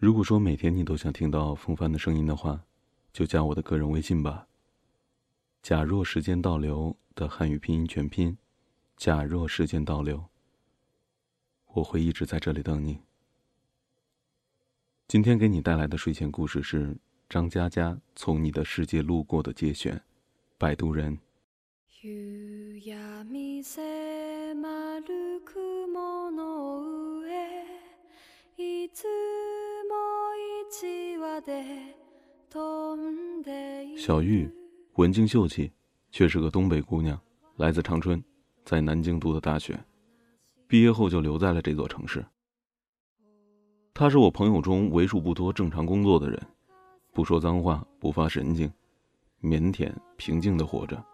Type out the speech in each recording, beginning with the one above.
如果说每天你都想听到风帆的声音的话，就加我的个人微信吧。假若时间倒流的汉语拼音全拼，假若时间倒流，我会一直在这里等你。今天给你带来的睡前故事是张嘉佳从你的世界路过的节选，摆渡人。小玉，文静秀气，却是个东北姑娘，来自长春，在南京读的大学，毕业后就留在了这座城市。她是我朋友中为数不多正常工作的人，不说脏话，不发神经，腼腆平静的活着。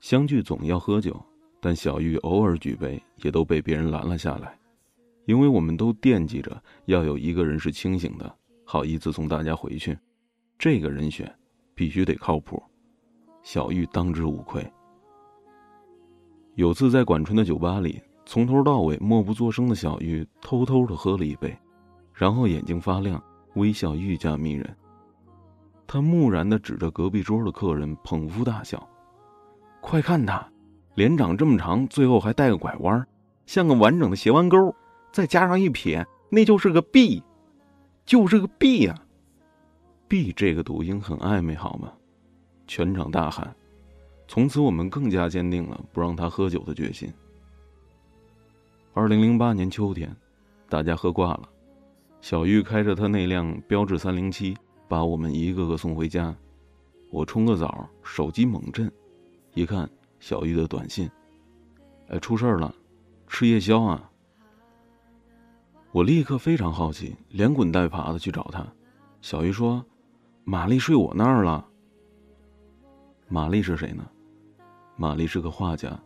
相聚总要喝酒，但小玉偶尔举杯，也都被别人拦了下来，因为我们都惦记着要有一个人是清醒的，好意思送大家回去。这个人选必须得靠谱，小玉当之无愧。有次在管春的酒吧里，从头到尾默不作声的小玉偷偷的喝了一杯，然后眼睛发亮，微笑愈加迷人。他木然的指着隔壁桌的客人，捧腹大笑：“快看他，脸长这么长，最后还带个拐弯，像个完整的斜弯钩，再加上一撇，那就是个 B，就是个 B 呀！” B 这个读音很暧昧，好吗？全场大喊。从此，我们更加坚定了不让他喝酒的决心。二零零八年秋天，大家喝挂了，小玉开着他那辆标致三零七，把我们一个个送回家。我冲个澡，手机猛震，一看小玉的短信：“哎，出事了，吃夜宵啊！”我立刻非常好奇，连滚带爬的去找他。小鱼说。玛丽睡我那儿了。玛丽是谁呢？玛丽是个画家，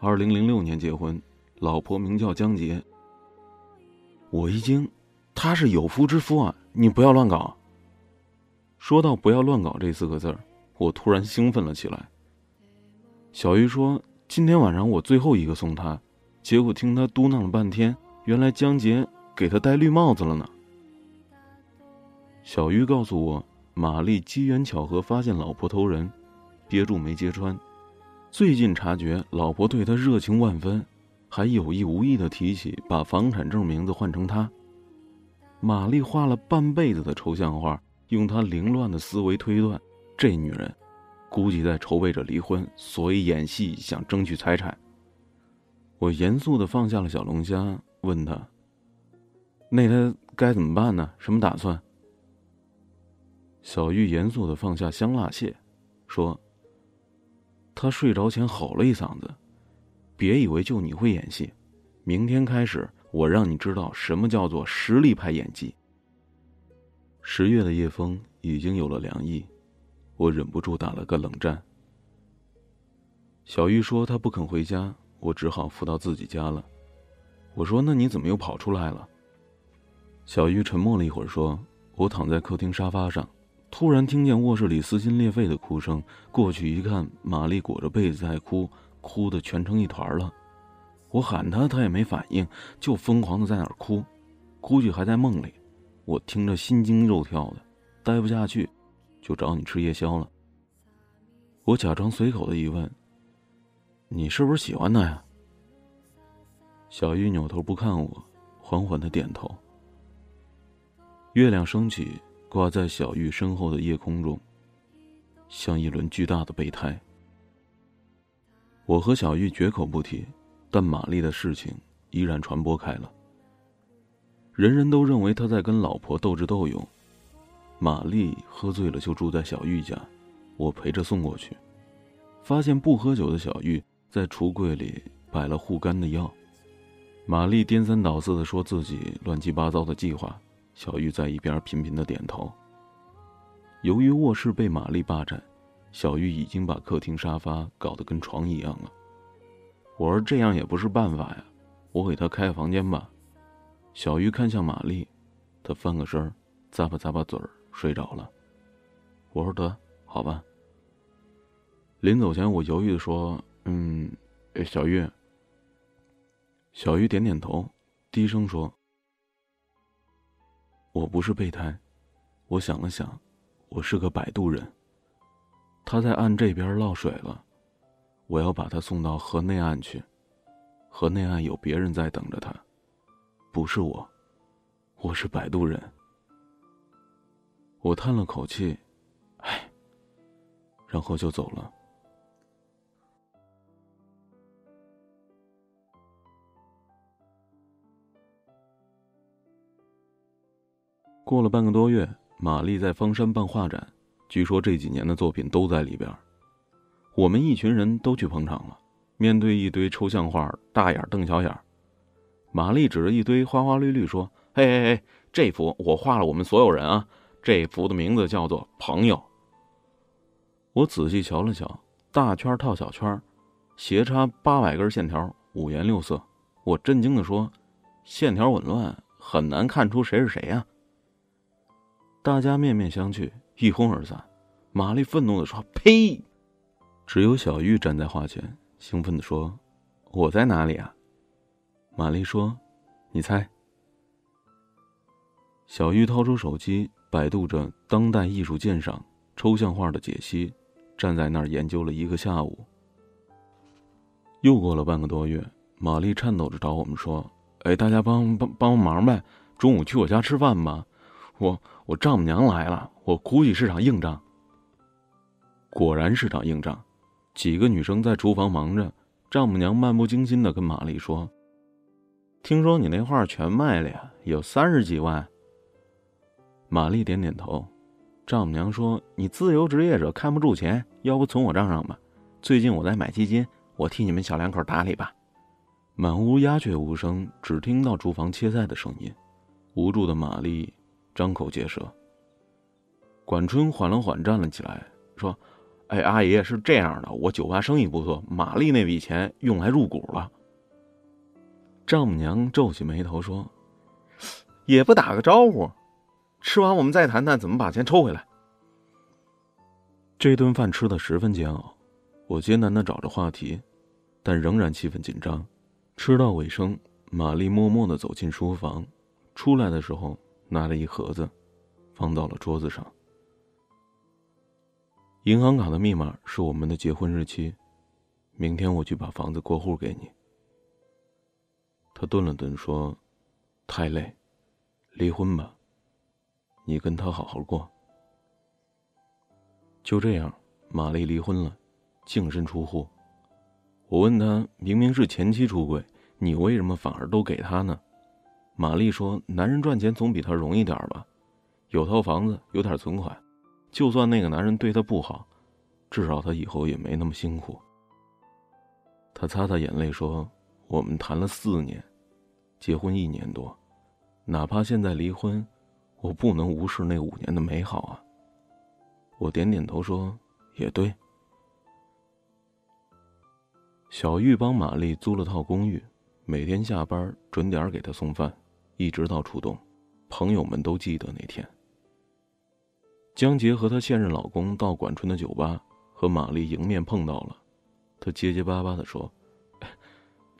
二零零六年结婚，老婆名叫江杰。我一惊，他是有夫之妇啊！你不要乱搞。说到“不要乱搞”这四个字儿，我突然兴奋了起来。小鱼说：“今天晚上我最后一个送她，结果听她嘟囔了半天，原来江杰给他戴绿帽子了呢。”小玉告诉我。玛丽机缘巧合发现老婆偷人，憋住没揭穿。最近察觉老婆对他热情万分，还有意无意的提起把房产证名字换成他。玛丽画了半辈子的抽象画，用她凌乱的思维推断，这女人估计在筹备着离婚，所以演戏想争取财产。我严肃的放下了小龙虾，问他：“那他该怎么办呢？什么打算？”小玉严肃的放下香辣蟹，说：“他睡着前吼了一嗓子，别以为就你会演戏，明天开始我让你知道什么叫做实力派演技。”十月的夜风已经有了凉意，我忍不住打了个冷战。小玉说她不肯回家，我只好扶到自己家了。我说：“那你怎么又跑出来了？”小玉沉默了一会儿，说：“我躺在客厅沙发上。”突然听见卧室里撕心裂肺的哭声，过去一看，玛丽裹着被子在哭，哭得全成一团了。我喊她，她也没反应，就疯狂的在那儿哭，估计还在梦里。我听着心惊肉跳的，待不下去，就找你吃夜宵了。我假装随口的一问：“你是不是喜欢他呀？”小玉扭头不看我，缓缓的点头。月亮升起。挂在小玉身后的夜空中，像一轮巨大的备胎。我和小玉绝口不提，但玛丽的事情依然传播开了。人人都认为他在跟老婆斗智斗勇。玛丽喝醉了就住在小玉家，我陪着送过去，发现不喝酒的小玉在橱柜里摆了护肝的药。玛丽颠三倒四的说自己乱七八糟的计划。小玉在一边频频的点头。由于卧室被玛丽霸占，小玉已经把客厅沙发搞得跟床一样了。我说这样也不是办法呀，我给她开个房间吧。小玉看向玛丽，她翻个身，咂巴咂巴嘴儿，睡着了。我说得好吧。临走前，我犹豫的说：“嗯，小玉。”小玉点点头，低声说。我不是备胎。我想了想，我是个摆渡人。他在岸这边落水了，我要把他送到河内岸去。河内岸有别人在等着他，不是我，我是摆渡人。我叹了口气，唉，然后就走了。过了半个多月，玛丽在方山办画展，据说这几年的作品都在里边。我们一群人都去捧场了，面对一堆抽象画，大眼瞪小眼。玛丽指着一堆花花绿绿说：“嘿嘿嘿，这幅我画了，我们所有人啊，这幅的名字叫做‘朋友’。”我仔细瞧了瞧，大圈套小圈，斜插八百根线条，五颜六色。我震惊的说：“线条紊乱，很难看出谁是谁呀。”大家面面相觑，一哄而散。玛丽愤怒的说：“呸！”只有小玉站在画前，兴奋的说：“我在哪里啊？”玛丽说：“你猜。”小玉掏出手机，百度着当代艺术鉴赏、抽象画的解析，站在那儿研究了一个下午。又过了半个多月，玛丽颤抖着找我们说：“哎，大家帮帮帮忙呗，中午去我家吃饭吧。”我我丈母娘来了，我估计是场硬仗。果然是场硬仗，几个女生在厨房忙着，丈母娘漫不经心的跟玛丽说：“听说你那画全卖了呀，有三十几万。”玛丽点点头，丈母娘说：“你自由职业者看不住钱，要不存我账上吧？最近我在买基金，我替你们小两口打理吧。”满屋鸦雀无声，只听到厨房切菜的声音，无助的玛丽。张口结舌。管春缓了缓，站了起来，说：“哎，阿姨是这样的，我酒吧生意不错，玛丽那笔钱用来入股了。”丈母娘皱起眉头说：“也不打个招呼，吃完我们再谈谈怎么把钱抽回来。”这顿饭吃的十分煎熬，我艰难的找着话题，但仍然气氛紧张。吃到尾声，玛丽默默的走进书房，出来的时候。拿了一盒子，放到了桌子上。银行卡的密码是我们的结婚日期，明天我去把房子过户给你。他顿了顿说：“太累，离婚吧，你跟他好好过。”就这样，玛丽离婚了，净身出户。我问他：“明明是前妻出轨，你为什么反而都给他呢？”玛丽说：“男人赚钱总比她容易点吧，有套房子，有点存款，就算那个男人对她不好，至少他以后也没那么辛苦。”他擦擦眼泪说：“我们谈了四年，结婚一年多，哪怕现在离婚，我不能无视那五年的美好啊。”我点点头说：“也对。”小玉帮玛丽租了套公寓，每天下班准点给她送饭。一直到初冬，朋友们都记得那天。江杰和她现任老公到管春的酒吧，和玛丽迎面碰到了。他结结巴巴的说：“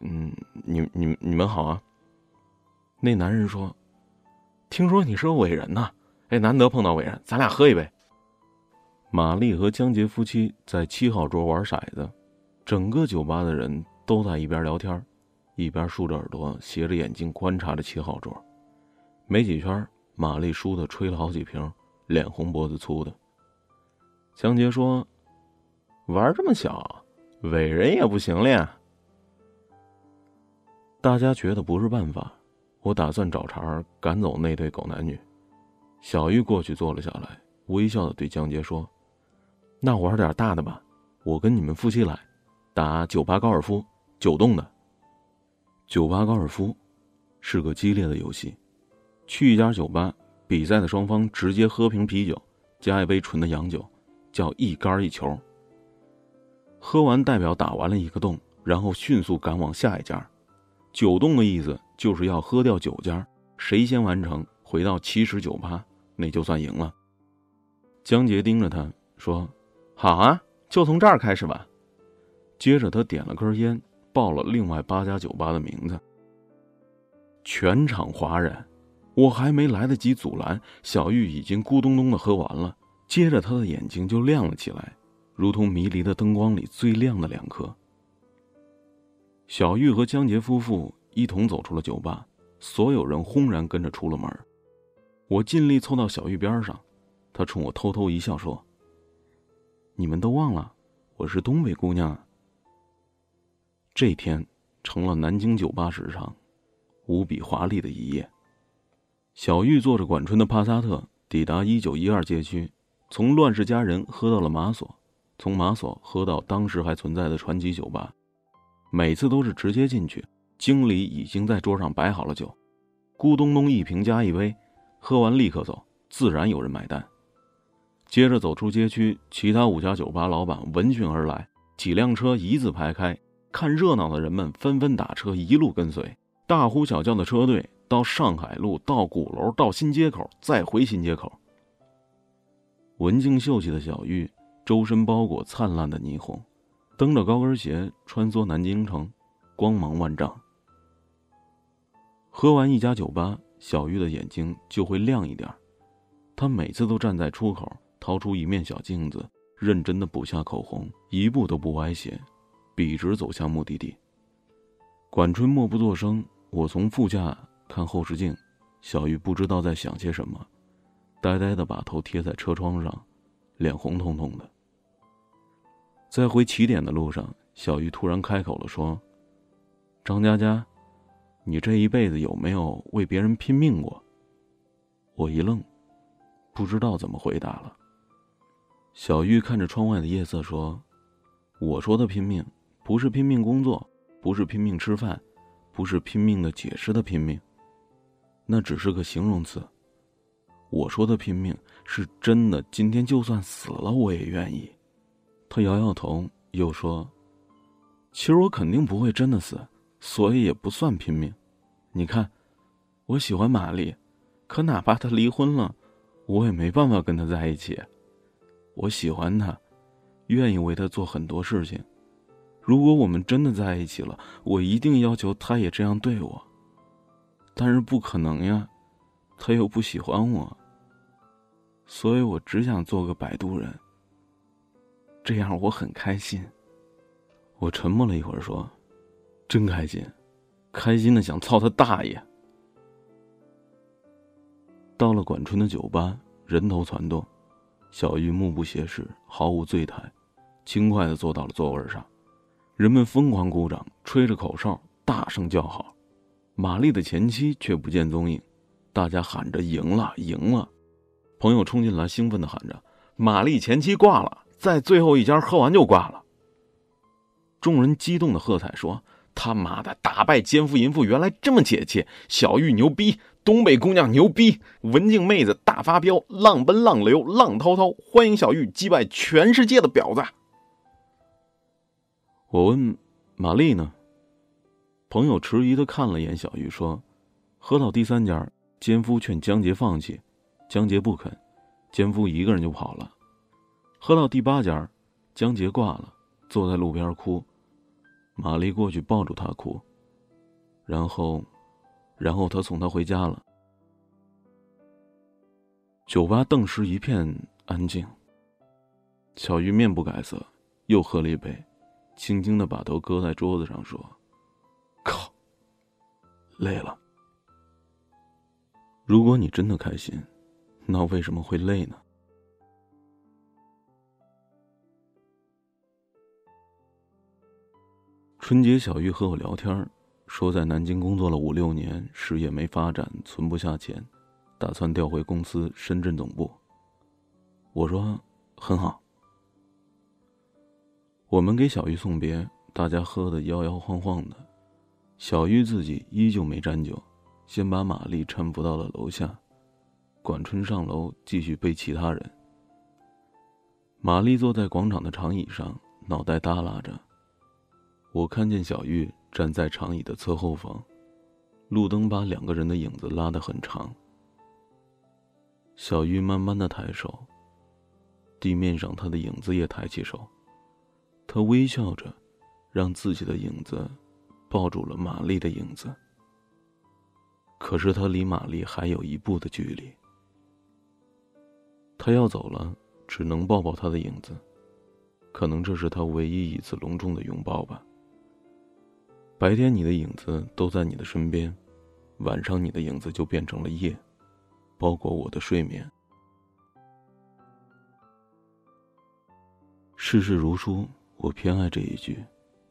嗯，你、你、你们好啊。”那男人说：“听说你是个伟人呐，哎，难得碰到伟人，咱俩喝一杯。”玛丽和江杰夫妻在七号桌玩骰子，整个酒吧的人都在一边聊天。一边竖着耳朵，斜着眼睛观察着七号桌，没几圈，玛丽输的吹了好几瓶，脸红脖子粗的。江杰说：“玩这么小，伟人也不行了呀。”大家觉得不是办法，我打算找茬赶走那对狗男女。小玉过去坐了下来，微笑的对江杰说：“那玩点大的吧，我跟你们夫妻来，打酒吧高尔夫，九洞的。”酒吧高尔夫是个激烈的游戏。去一家酒吧，比赛的双方直接喝瓶啤酒，加一杯纯的洋酒，叫一杆一球。喝完代表打完了一个洞，然后迅速赶往下一家。九洞的意思就是要喝掉九家，谁先完成回到七十酒吧，那就算赢了。江杰盯着他说：“好啊，就从这儿开始吧。”接着他点了根烟。报了另外八家酒吧的名字，全场哗然，我还没来得及阻拦，小玉已经咕咚咚的喝完了。接着，他的眼睛就亮了起来，如同迷离的灯光里最亮的两颗。小玉和江杰夫妇一同走出了酒吧，所有人轰然跟着出了门。我尽力凑到小玉边上，他冲我偷偷一笑说：“你们都忘了，我是东北姑娘。”这天成了南京酒吧史上无比华丽的一夜。小玉坐着管春的帕萨特抵达一九一二街区。从乱世佳人喝到了马索，从马索喝到当时还存在的传奇酒吧，每次都是直接进去，经理已经在桌上摆好了酒，咕咚咚一瓶加一杯，喝完立刻走，自然有人买单。接着走出街区，其他五家酒吧老板闻讯而来，几辆车一字排开，看热闹的人们纷纷打车一路跟随，大呼小叫的车队到上海路，到鼓楼，到新街口，再回新街口。文静秀气的小玉，周身包裹灿烂的霓虹，蹬着高跟鞋穿梭南京城，光芒万丈。喝完一家酒吧，小玉的眼睛就会亮一点她每次都站在出口，掏出一面小镜子，认真的补下口红，一步都不歪斜，笔直走向目的地。管春默不作声，我从副驾看后视镜，小玉不知道在想些什么。呆呆的把头贴在车窗上，脸红彤彤的。在回起点的路上，小玉突然开口了，说：“张佳佳，你这一辈子有没有为别人拼命过？”我一愣，不知道怎么回答了。小玉看着窗外的夜色说：“我说的拼命，不是拼命工作，不是拼命吃饭，不是拼命的解释的拼命，那只是个形容词。”我说的拼命是真的，今天就算死了我也愿意。他摇摇头，又说：“其实我肯定不会真的死，所以也不算拼命。你看，我喜欢玛丽，可哪怕她离婚了，我也没办法跟她在一起。我喜欢她，愿意为她做很多事情。如果我们真的在一起了，我一定要求他也这样对我。但是不可能呀，他又不喜欢我。”所以我只想做个摆渡人。这样我很开心。我沉默了一会儿，说：“真开心，开心的想操他大爷。”到了管春的酒吧，人头攒动，小玉目不斜视，毫无醉态，轻快的坐到了座位上。人们疯狂鼓掌，吹着口哨，大声叫好。玛丽的前妻却不见踪影，大家喊着：“赢了，赢了！”朋友冲进来，兴奋的喊着：“玛丽前妻挂了，在最后一家喝完就挂了。”众人激动的喝彩说：“他妈的，打败奸夫淫妇原来这么解气！小玉牛逼，东北姑娘牛逼，文静妹子大发飙，浪奔浪流浪滔滔，欢迎小玉击败全世界的婊子。”我问：“玛丽呢？”朋友迟疑的看了眼小玉，说：“喝到第三家，奸夫劝江杰放弃。”江杰不肯，奸夫一个人就跑了。喝到第八家，江杰挂了，坐在路边哭。玛丽过去抱住他哭。然后，然后他送他回家了。酒吧顿时一片安静。小玉面不改色，又喝了一杯，轻轻的把头搁在桌子上说：“靠，累了。如果你真的开心。”那为什么会累呢？春节，小玉和我聊天，说在南京工作了五六年，事业没发展，存不下钱，打算调回公司深圳总部。我说很好。我们给小玉送别，大家喝得摇摇晃晃的，小玉自己依旧没沾酒，先把玛丽搀扶到了楼下。管春上楼继续背其他人。玛丽坐在广场的长椅上，脑袋耷拉着。我看见小玉站在长椅的侧后方，路灯把两个人的影子拉得很长。小玉慢慢的抬手，地面上她的影子也抬起手，他微笑着，让自己的影子抱住了玛丽的影子。可是他离玛丽还有一步的距离。他要走了，只能抱抱他的影子，可能这是他唯一一次隆重的拥抱吧。白天你的影子都在你的身边，晚上你的影子就变成了夜，包裹我的睡眠。世事如书，我偏爱这一句，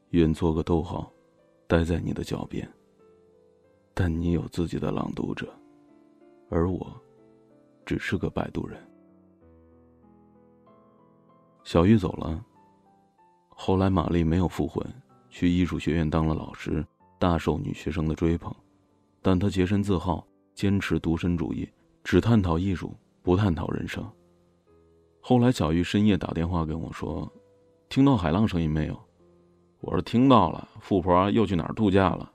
愿做个逗号，待在你的脚边。但你有自己的朗读者，而我，只是个摆渡人。小玉走了。后来玛丽没有复婚，去艺术学院当了老师，大受女学生的追捧。但她洁身自好，坚持独身主义，只探讨艺术，不探讨人生。后来小玉深夜打电话跟我说：“听到海浪声音没有？”我说：“听到了。”富婆又去哪儿度假了？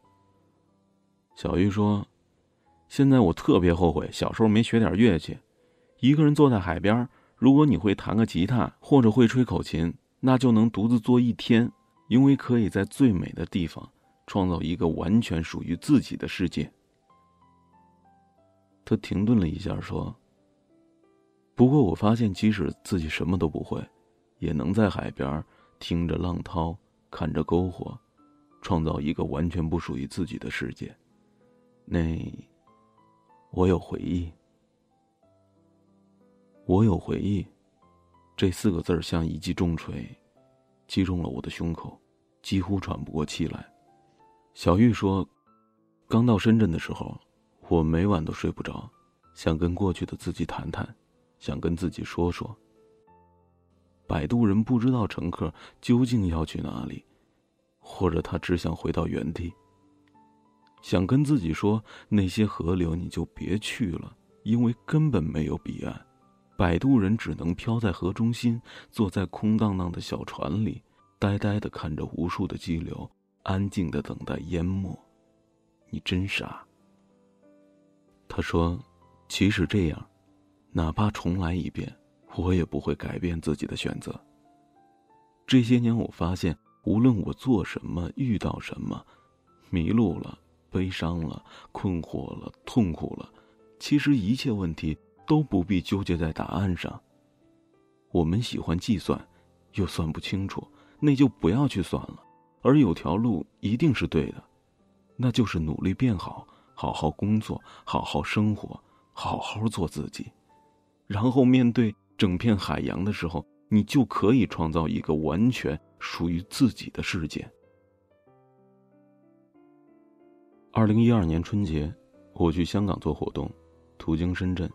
小玉说：“现在我特别后悔小时候没学点乐器。一个人坐在海边，如果你会弹个吉他或者会吹口琴，那就能独自坐一天，因为可以在最美的地方创造一个完全属于自己的世界。”他停顿了一下说：“不过我发现，即使自己什么都不会，也能在海边听着浪涛，看着篝火，创造一个完全不属于自己的世界。”那，我有回忆。我有回忆，这四个字像一记重锤，击中了我的胸口，几乎喘不过气来。小玉说：“刚到深圳的时候，我每晚都睡不着，想跟过去的自己谈谈，想跟自己说说。摆渡人不知道乘客究竟要去哪里，或者他只想回到原地。”想跟自己说，那些河流你就别去了，因为根本没有彼岸。摆渡人只能漂在河中心，坐在空荡荡的小船里，呆呆的看着无数的激流，安静的等待淹没。你真傻。他说：“即使这样，哪怕重来一遍，我也不会改变自己的选择。”这些年，我发现，无论我做什么，遇到什么，迷路了。悲伤了，困惑了，痛苦了，其实一切问题都不必纠结在答案上。我们喜欢计算，又算不清楚，那就不要去算了。而有条路一定是对的，那就是努力变好，好好工作，好好生活，好好做自己。然后面对整片海洋的时候，你就可以创造一个完全属于自己的世界。二零一二年春节，我去香港做活动，途经深圳，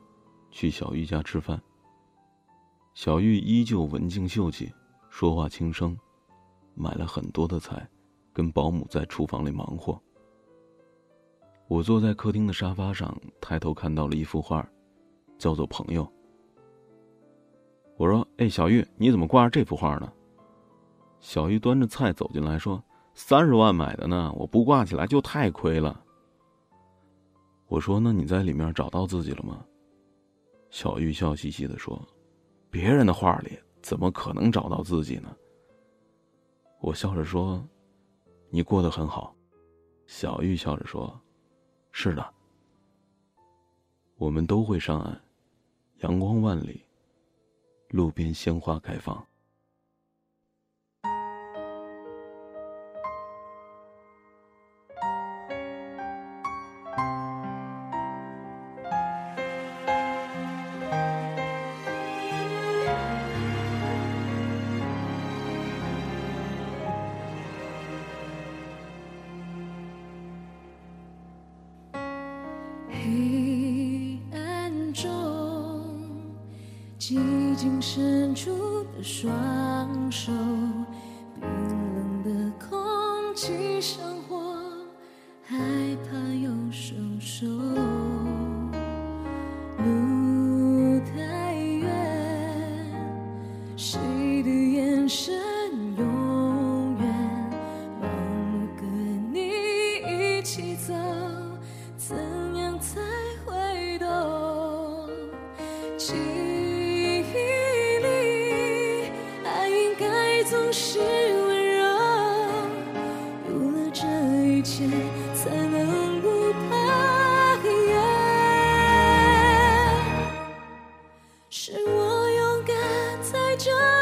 去小玉家吃饭。小玉依旧文静秀气，说话轻声，买了很多的菜，跟保姆在厨房里忙活。我坐在客厅的沙发上，抬头看到了一幅画，叫做《朋友》。我说：“哎，小玉，你怎么挂着这幅画呢？”小玉端着菜走进来说。三十万买的呢，我不挂起来就太亏了。我说：“那你在里面找到自己了吗？”小玉笑嘻嘻的说：“别人的画里怎么可能找到自己呢？”我笑着说：“你过得很好。”小玉笑着说：“是的。”我们都会上岸，阳光万里，路边鲜花开放。伸出的双手，冰冷的空气像这